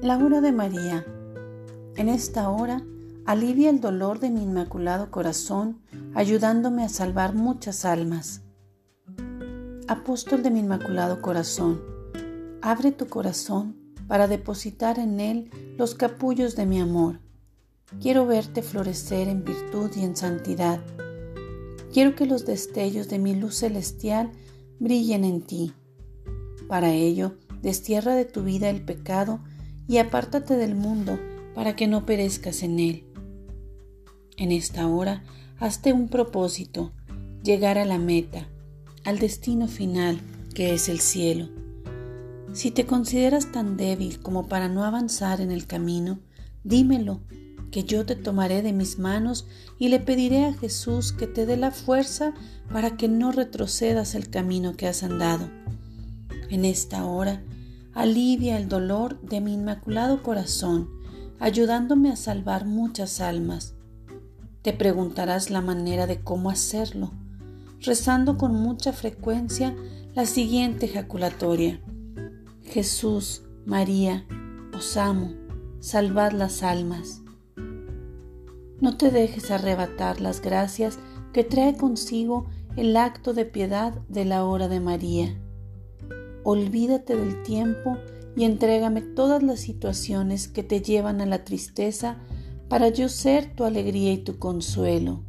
La hora de María. En esta hora alivia el dolor de mi inmaculado corazón, ayudándome a salvar muchas almas. Apóstol de mi inmaculado corazón, abre tu corazón para depositar en él los capullos de mi amor. Quiero verte florecer en virtud y en santidad. Quiero que los destellos de mi luz celestial brillen en ti. Para ello, destierra de tu vida el pecado y apártate del mundo para que no perezcas en él. En esta hora, hazte un propósito, llegar a la meta, al destino final, que es el cielo. Si te consideras tan débil como para no avanzar en el camino, dímelo, que yo te tomaré de mis manos y le pediré a Jesús que te dé la fuerza para que no retrocedas el camino que has andado. En esta hora, alivia el dolor de mi inmaculado corazón, ayudándome a salvar muchas almas. Te preguntarás la manera de cómo hacerlo, rezando con mucha frecuencia la siguiente ejaculatoria. Jesús, María, os amo, salvad las almas. No te dejes arrebatar las gracias que trae consigo el acto de piedad de la hora de María olvídate del tiempo y entrégame todas las situaciones que te llevan a la tristeza para yo ser tu alegría y tu consuelo.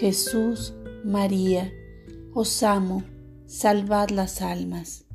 Jesús, María, os amo, salvad las almas.